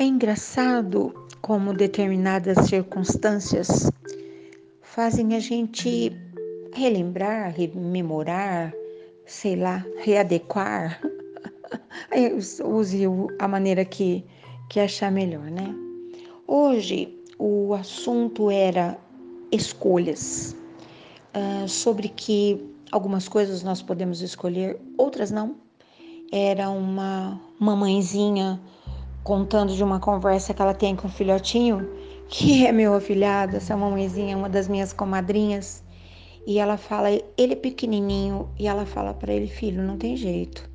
É engraçado como determinadas circunstâncias fazem a gente relembrar, rememorar, sei lá, readequar. Use a maneira que, que achar melhor, né? Hoje o assunto era escolhas, uh, sobre que algumas coisas nós podemos escolher, outras não. Era uma mamãezinha contando de uma conversa que ela tem com o filhotinho, que é meu afilhado, essa mamãezinha, uma das minhas comadrinhas. E ela fala, ele é pequenininho, e ela fala para ele, filho, não tem jeito.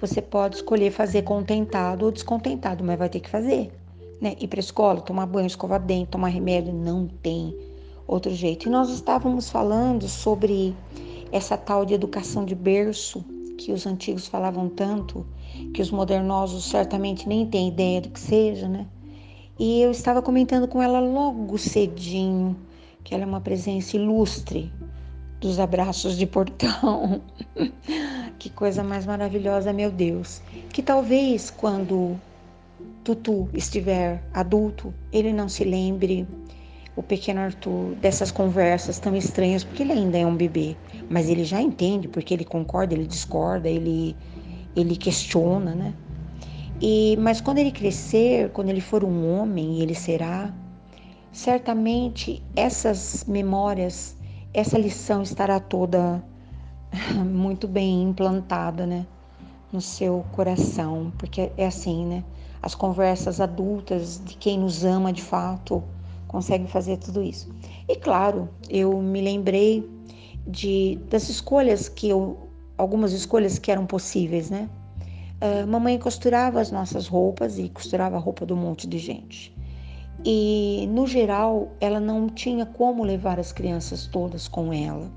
Você pode escolher fazer contentado ou descontentado, mas vai ter que fazer. Né? Ir para escola, tomar banho, escovar dente, tomar remédio, não tem outro jeito. E nós estávamos falando sobre essa tal de educação de berço, que os antigos falavam tanto, que os modernosos certamente nem têm ideia do que seja, né? E eu estava comentando com ela logo cedinho que ela é uma presença ilustre dos abraços de portão. que coisa mais maravilhosa, meu Deus. Que talvez quando Tutu estiver adulto, ele não se lembre o pequeno Arthur dessas conversas tão estranhas, porque ele ainda é um bebê, mas ele já entende, porque ele concorda, ele discorda, ele, ele questiona, né? E, mas quando ele crescer, quando ele for um homem, ele será, certamente essas memórias, essa lição estará toda muito bem implantada, né? No seu coração, porque é assim, né? As conversas adultas de quem nos ama de fato, consegue fazer tudo isso. E claro, eu me lembrei de das escolhas que eu, algumas escolhas que eram possíveis, né? Uh, mamãe costurava as nossas roupas e costurava a roupa um monte de gente. E no geral, ela não tinha como levar as crianças todas com ela.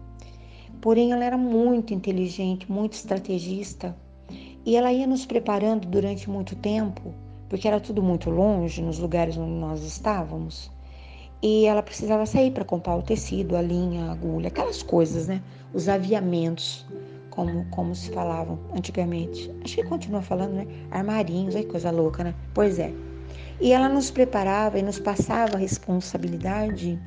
Porém, ela era muito inteligente, muito estrategista, e ela ia nos preparando durante muito tempo, porque era tudo muito longe nos lugares onde nós estávamos e ela precisava sair para comprar o tecido, a linha, a agulha, aquelas coisas, né? Os aviamentos, como, como se falavam antigamente. Acho que continua falando, né? Armarinhos, aí coisa louca, né? Pois é. E ela nos preparava e nos passava a responsabilidade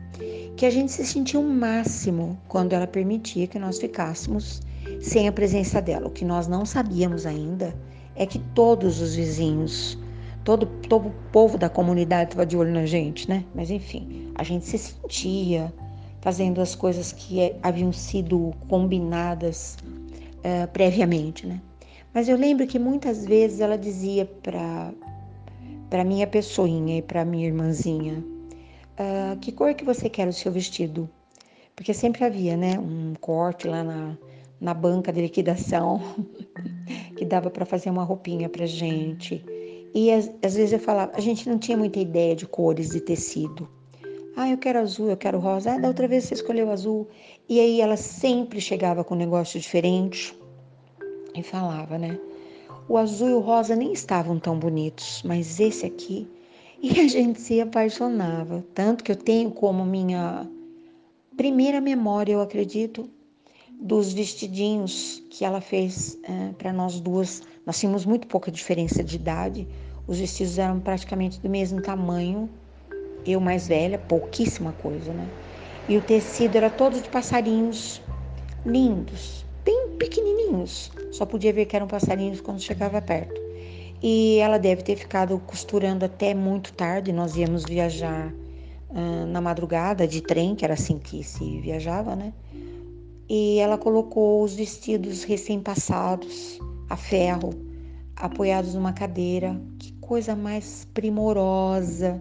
que a gente se sentia o um máximo quando ela permitia que nós ficássemos sem a presença dela. O que nós não sabíamos ainda é que todos os vizinhos todo, todo o povo da comunidade estava de olho na gente, né? Mas enfim, a gente se sentia fazendo as coisas que é, haviam sido combinadas uh, previamente, né? Mas eu lembro que muitas vezes ela dizia para para minha pessoinha e para minha irmãzinha, uh, que cor que você quer o seu vestido? Porque sempre havia, né, um corte lá na, na banca de liquidação que dava para fazer uma roupinha para gente. E às, vezes eu falava, a gente não tinha muita ideia de cores de tecido. Ah, eu quero azul, eu quero rosa. Ah, da outra vez você escolheu azul. E aí ela sempre chegava com um negócio diferente e falava, né? O azul e o rosa nem estavam tão bonitos, mas esse aqui. E a gente se apaixonava. Tanto que eu tenho como minha primeira memória, eu acredito, dos vestidinhos que ela fez é, para nós duas. Nós tínhamos muito pouca diferença de idade, os vestidos eram praticamente do mesmo tamanho, eu mais velha, pouquíssima coisa, né? E o tecido era todo de passarinhos lindos, bem pequenininhos. Só podia ver que eram passarinhos quando chegava perto. E ela deve ter ficado costurando até muito tarde. Nós íamos viajar uh, na madrugada de trem, que era assim que se viajava, né? e ela colocou os vestidos recém-passados a ferro, apoiados numa cadeira. Que coisa mais primorosa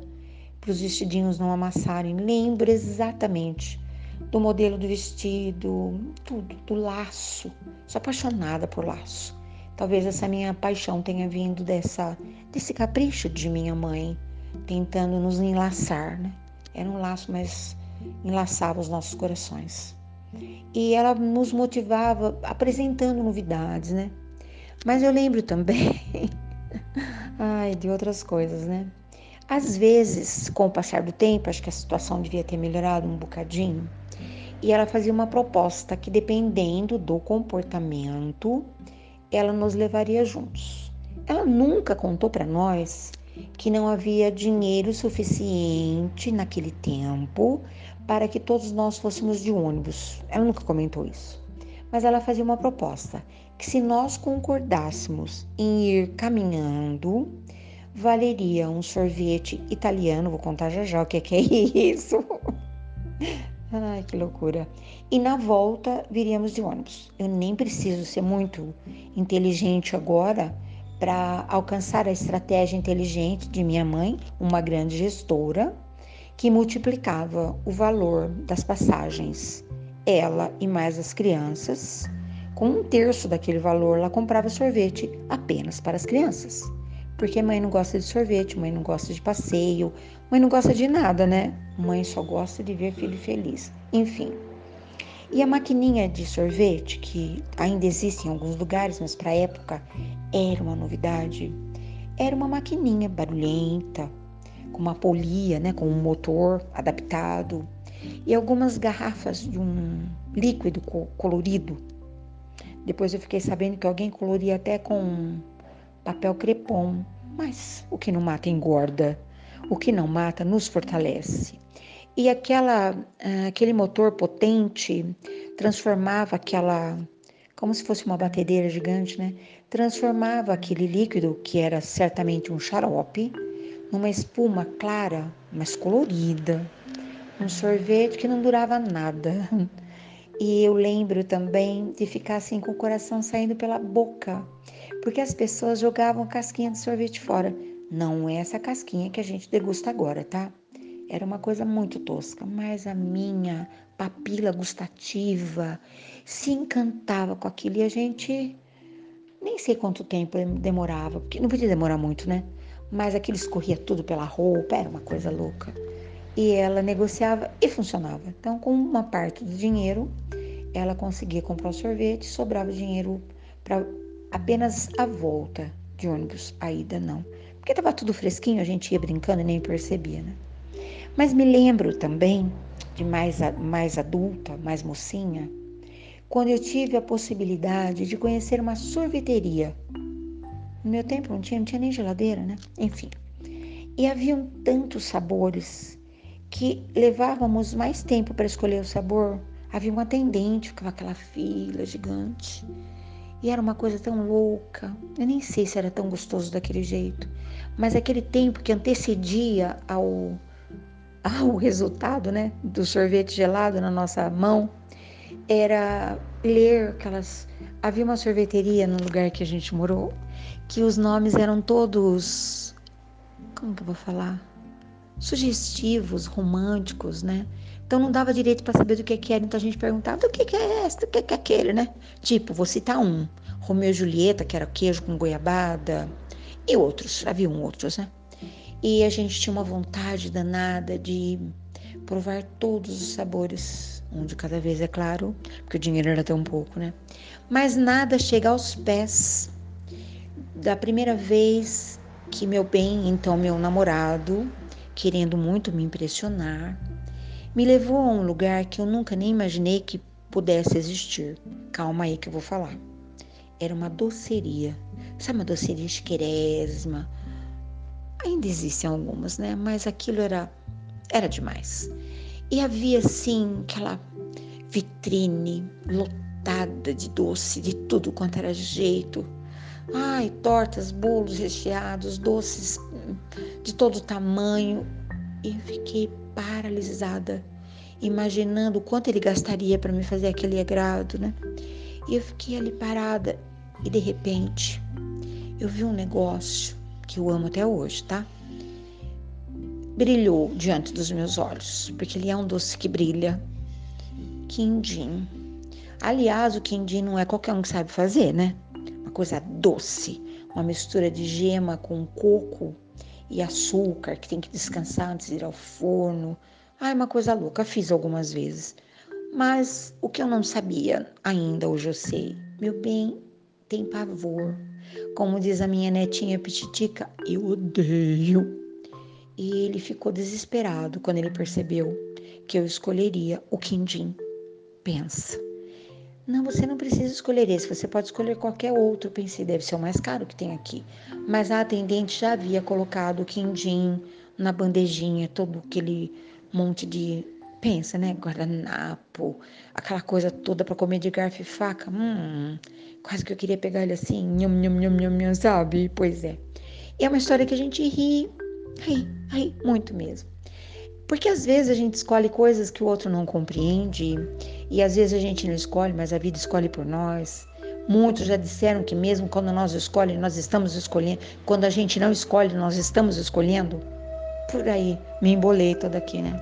para os vestidinhos não amassarem. Lembro exatamente do modelo do vestido, tudo, do laço. Sou apaixonada por laço. Talvez essa minha paixão tenha vindo dessa desse capricho de minha mãe, tentando nos enlaçar, né? Era um laço, mas enlaçava os nossos corações e ela nos motivava apresentando novidades, né? Mas eu lembro também, ai, de outras coisas, né? Às vezes, com o passar do tempo, acho que a situação devia ter melhorado um bocadinho, e ela fazia uma proposta que, dependendo do comportamento, ela nos levaria juntos. Ela nunca contou para nós que não havia dinheiro suficiente naquele tempo para que todos nós fôssemos de ônibus. Ela nunca comentou isso. Mas ela fazia uma proposta: que se nós concordássemos em ir caminhando, valeria um sorvete italiano. Vou contar já já o que é, é isso. Ai, que loucura. E na volta viríamos de ônibus. Eu nem preciso ser muito inteligente agora para alcançar a estratégia inteligente de minha mãe, uma grande gestora, que multiplicava o valor das passagens. Ela e mais as crianças, com um terço daquele valor, ela comprava sorvete apenas para as crianças. Porque mãe não gosta de sorvete, mãe não gosta de passeio, mãe não gosta de nada, né? Mãe só gosta de ver filho feliz. Enfim. E a maquininha de sorvete, que ainda existe em alguns lugares, mas para a época era uma novidade, era uma maquininha barulhenta, com uma polia, né, com um motor adaptado e algumas garrafas de um líquido colorido. Depois eu fiquei sabendo que alguém coloria até com papel crepom, mas o que não mata engorda, o que não mata nos fortalece. E aquela, ah, aquele motor potente transformava aquela, como se fosse uma batedeira gigante, né? Transformava aquele líquido, que era certamente um xarope, numa espuma clara, mas colorida. Um sorvete que não durava nada. E eu lembro também de ficar assim com o coração saindo pela boca, porque as pessoas jogavam casquinha de sorvete fora. Não é essa casquinha que a gente degusta agora, tá? Era uma coisa muito tosca, mas a minha papila gustativa se encantava com aquilo e a gente nem sei quanto tempo demorava, porque não podia demorar muito, né? Mas aquilo escorria tudo pela roupa, era uma coisa louca. E ela negociava e funcionava. Então, com uma parte do dinheiro, ela conseguia comprar o sorvete, sobrava dinheiro para apenas a volta de ônibus, a ida não. Porque estava tudo fresquinho, a gente ia brincando e nem percebia, né? Mas me lembro também, de mais, mais adulta, mais mocinha, quando eu tive a possibilidade de conhecer uma sorveteria. No meu tempo não tinha, não tinha nem geladeira, né? Enfim. E haviam tantos sabores que levávamos mais tempo para escolher o sabor. Havia um atendente, ficava aquela fila gigante. E era uma coisa tão louca. Eu nem sei se era tão gostoso daquele jeito. Mas aquele tempo que antecedia ao ao resultado né, do sorvete gelado na nossa mão era ler aquelas. Havia uma sorveteria no lugar que a gente morou que os nomes eram todos. Como que eu vou falar? Sugestivos, românticos, né? Então não dava direito para saber do que, que era, então a gente perguntava do que, que é esse, do que, que é aquele, né? Tipo, vou citar um: Romeu e Julieta, que era queijo com goiabada, e outros, haviam outros, né? E a gente tinha uma vontade danada de provar todos os sabores, um de cada vez, é claro, porque o dinheiro era tão pouco, né? Mas nada chega aos pés da primeira vez que meu bem, então meu namorado, querendo muito me impressionar, me levou a um lugar que eu nunca nem imaginei que pudesse existir. Calma aí que eu vou falar. Era uma doceria. Sabe uma doceria esqueresma, Ainda existem algumas, né? Mas aquilo era era demais. E havia assim aquela vitrine lotada de doce, de tudo quanto era jeito. Ai, tortas, bolos recheados, doces de todo tamanho. E eu fiquei paralisada, imaginando o quanto ele gastaria para me fazer aquele agrado, né? E eu fiquei ali parada e de repente eu vi um negócio que eu amo até hoje, tá? Brilhou diante dos meus olhos, porque ele é um doce que brilha. Quindim. Aliás, o quindim não é qualquer um que sabe fazer, né? Uma coisa doce, uma mistura de gema com coco e açúcar que tem que descansar antes de ir ao forno. Ah, é uma coisa louca, fiz algumas vezes. Mas o que eu não sabia ainda hoje eu sei. Meu bem, tem pavor como diz a minha netinha Pititica, eu odeio. E ele ficou desesperado quando ele percebeu que eu escolheria o quindim. Pensa. Não, você não precisa escolher esse, você pode escolher qualquer outro. pensei, deve ser o mais caro que tem aqui. Mas a atendente já havia colocado o quindim na bandejinha, todo aquele monte de. Pensa, né? Guardanapo, aquela coisa toda para comer de garfo e faca. Hum, quase que eu queria pegar ele assim, nham, nham, nham, nham, nham, sabe? Pois é. É uma história que a gente ri, ri, ri muito mesmo. Porque às vezes a gente escolhe coisas que o outro não compreende, e às vezes a gente não escolhe, mas a vida escolhe por nós. Muitos já disseram que mesmo quando nós escolhemos, nós estamos escolhendo. Quando a gente não escolhe, nós estamos escolhendo. Por aí, me embolei toda aqui, né?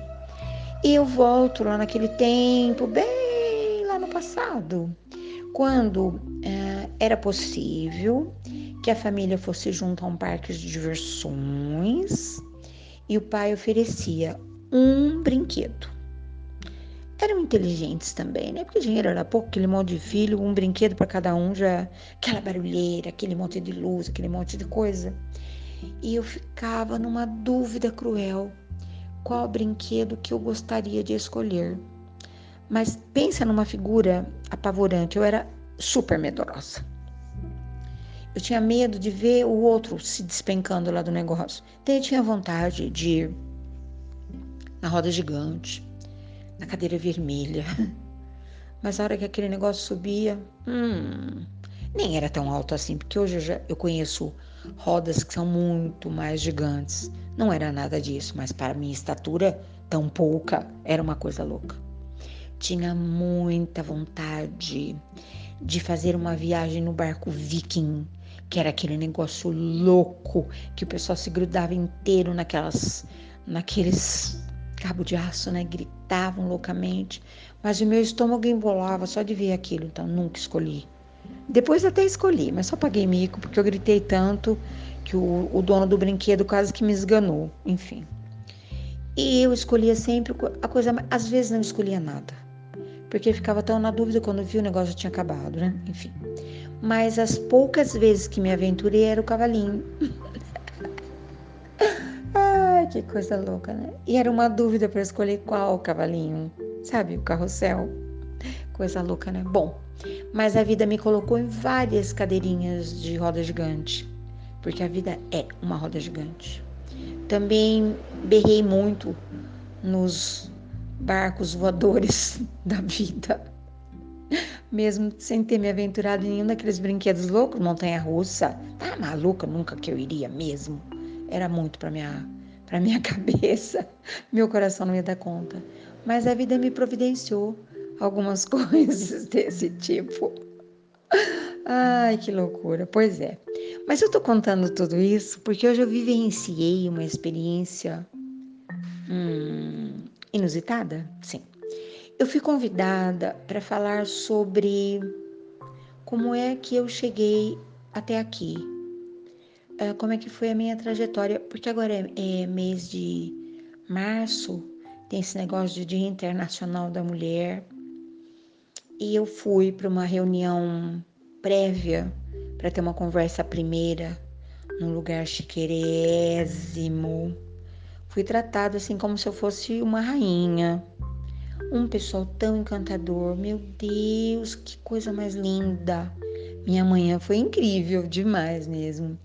E eu volto lá naquele tempo, bem lá no passado, quando é, era possível que a família fosse junto a um parque de diversões e o pai oferecia um brinquedo. Eram inteligentes também, né? Porque dinheiro era pouco, aquele monte de filho, um brinquedo para cada um, já aquela barulheira, aquele monte de luz, aquele monte de coisa. E eu ficava numa dúvida cruel qual brinquedo que eu gostaria de escolher. Mas pensa numa figura apavorante, eu era super medrosa. Eu tinha medo de ver o outro se despencando lá do negócio. Então eu tinha vontade de ir na roda gigante, na cadeira vermelha. Mas a hora que aquele negócio subia, hum, nem era tão alto assim, porque hoje eu, já, eu conheço rodas que são muito mais gigantes. Não era nada disso, mas para minha estatura tão pouca, era uma coisa louca. Tinha muita vontade de fazer uma viagem no barco Viking, que era aquele negócio louco que o pessoal se grudava inteiro naquelas naqueles cabo de aço, né? Gritavam loucamente, mas o meu estômago embolava só de ver aquilo, então nunca escolhi. Depois até escolhi, mas só paguei mico porque eu gritei tanto que o, o dono do brinquedo quase que me esganou, enfim. E eu escolhia sempre a coisa, às vezes não escolhia nada, porque ficava tão na dúvida quando vi o negócio tinha acabado, né? Enfim. Mas as poucas vezes que me aventurei era o cavalinho. que coisa louca, né? E era uma dúvida para escolher qual cavalinho, sabe? O carrossel. Coisa louca, né? Bom, mas a vida me colocou em várias cadeirinhas de roda gigante, porque a vida é uma roda gigante. Também berrei muito nos barcos voadores da vida, mesmo sem ter me aventurado em nenhum daqueles brinquedos loucos, montanha russa. Tá maluca, nunca que eu iria mesmo. Era muito para minha para minha cabeça, meu coração não ia dar conta. Mas a vida me providenciou algumas coisas desse tipo. Ai, que loucura. Pois é. Mas eu tô contando tudo isso porque hoje eu vivenciei uma experiência hum, inusitada. Sim. Eu fui convidada para falar sobre como é que eu cheguei até aqui, uh, como é que foi a minha trajetória, porque agora é, é mês de março, tem esse negócio de Dia Internacional da Mulher, e eu fui para uma reunião prévia para ter uma conversa primeira num lugar chiquerésimo. Fui tratada assim como se eu fosse uma rainha. Um pessoal tão encantador, meu Deus, que coisa mais linda. Minha manhã foi incrível demais mesmo.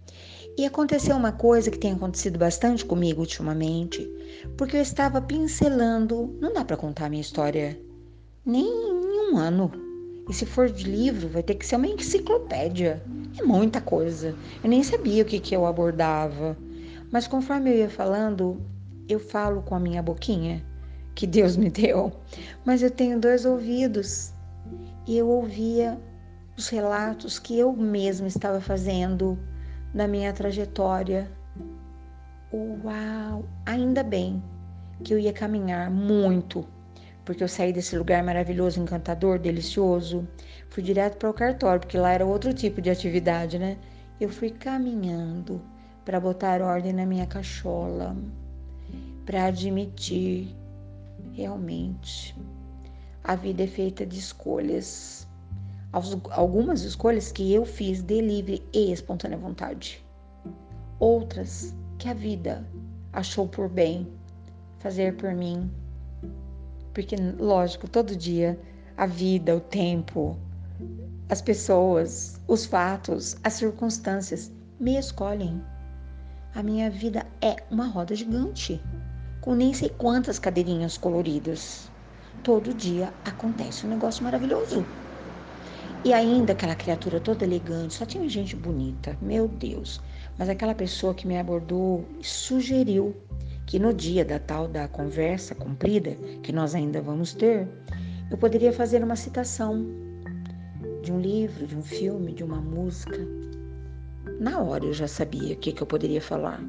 E aconteceu uma coisa que tem acontecido bastante comigo ultimamente, porque eu estava pincelando, não dá para contar a minha história nem em um ano. E se for de livro, vai ter que ser uma enciclopédia. É muita coisa. Eu nem sabia o que, que eu abordava. Mas conforme eu ia falando, eu falo com a minha boquinha, que Deus me deu. Mas eu tenho dois ouvidos. E eu ouvia os relatos que eu mesma estava fazendo na minha trajetória. Uau! Ainda bem que eu ia caminhar muito, porque eu saí desse lugar maravilhoso, encantador, delicioso. Fui direto para o cartório, porque lá era outro tipo de atividade, né? Eu fui caminhando para botar ordem na minha cachola, para admitir realmente a vida é feita de escolhas algumas escolhas que eu fiz de livre e espontânea vontade. Outras que a vida achou por bem fazer por mim. Porque, lógico, todo dia a vida, o tempo, as pessoas, os fatos, as circunstâncias me escolhem. A minha vida é uma roda gigante, com nem sei quantas cadeirinhas coloridas. Todo dia acontece um negócio maravilhoso. E ainda aquela criatura toda elegante, só tinha gente bonita, meu Deus. Mas aquela pessoa que me abordou sugeriu que no dia da tal da conversa cumprida, que nós ainda vamos ter, eu poderia fazer uma citação de um livro, de um filme, de uma música. Na hora eu já sabia o que, que eu poderia falar,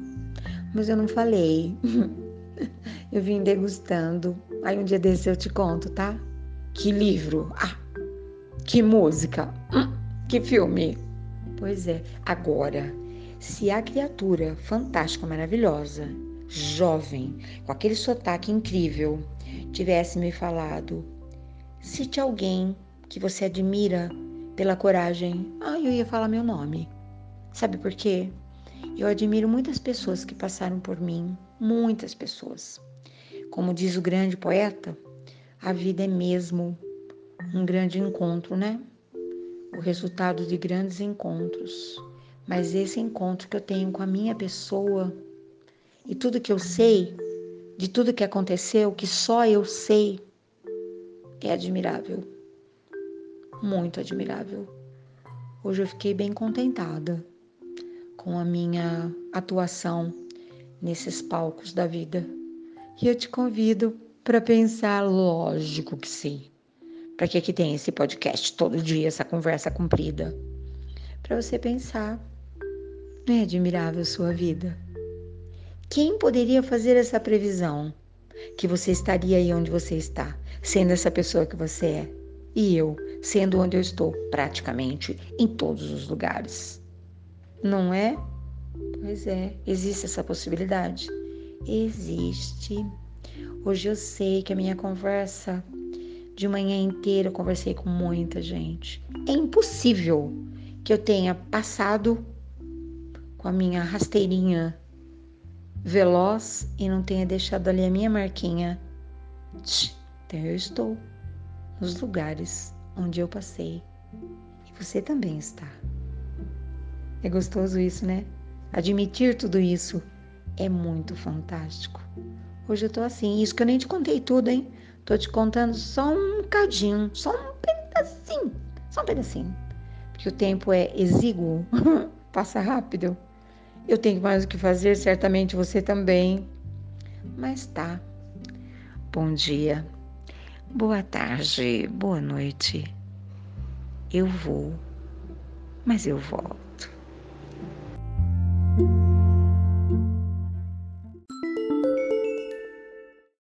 mas eu não falei. eu vim degustando. Aí um dia desse eu te conto, tá? Que livro? Ah, que música! Hum, que filme! Pois é, agora, se a criatura fantástica, maravilhosa, jovem, com aquele sotaque incrível, tivesse me falado, cite alguém que você admira pela coragem, ah, eu ia falar meu nome. Sabe por quê? Eu admiro muitas pessoas que passaram por mim, muitas pessoas. Como diz o grande poeta, a vida é mesmo um grande encontro, né? O resultado de grandes encontros. Mas esse encontro que eu tenho com a minha pessoa e tudo que eu sei, de tudo que aconteceu, que só eu sei, é admirável. Muito admirável. Hoje eu fiquei bem contentada com a minha atuação nesses palcos da vida. E eu te convido para pensar, lógico que sim, para que que tem esse podcast todo dia, essa conversa comprida? Para você pensar. Não é admirável sua vida? Quem poderia fazer essa previsão? Que você estaria aí onde você está, sendo essa pessoa que você é. E eu, sendo onde eu estou, praticamente em todos os lugares. Não é? Pois é, existe essa possibilidade? Existe. Hoje eu sei que a minha conversa de manhã inteira eu conversei com muita gente. É impossível que eu tenha passado com a minha rasteirinha veloz e não tenha deixado ali a minha marquinha. Então eu estou nos lugares onde eu passei. E você também está. É gostoso isso, né? Admitir tudo isso é muito fantástico. Hoje eu tô assim, isso que eu nem te contei tudo, hein? Tô te contando só um cadinho, só um pedacinho, só um pedacinho. Porque o tempo é exíguo, passa rápido. Eu tenho mais o que fazer, certamente você também. Mas tá. Bom dia, boa tarde, boa noite. Eu vou, mas eu volto.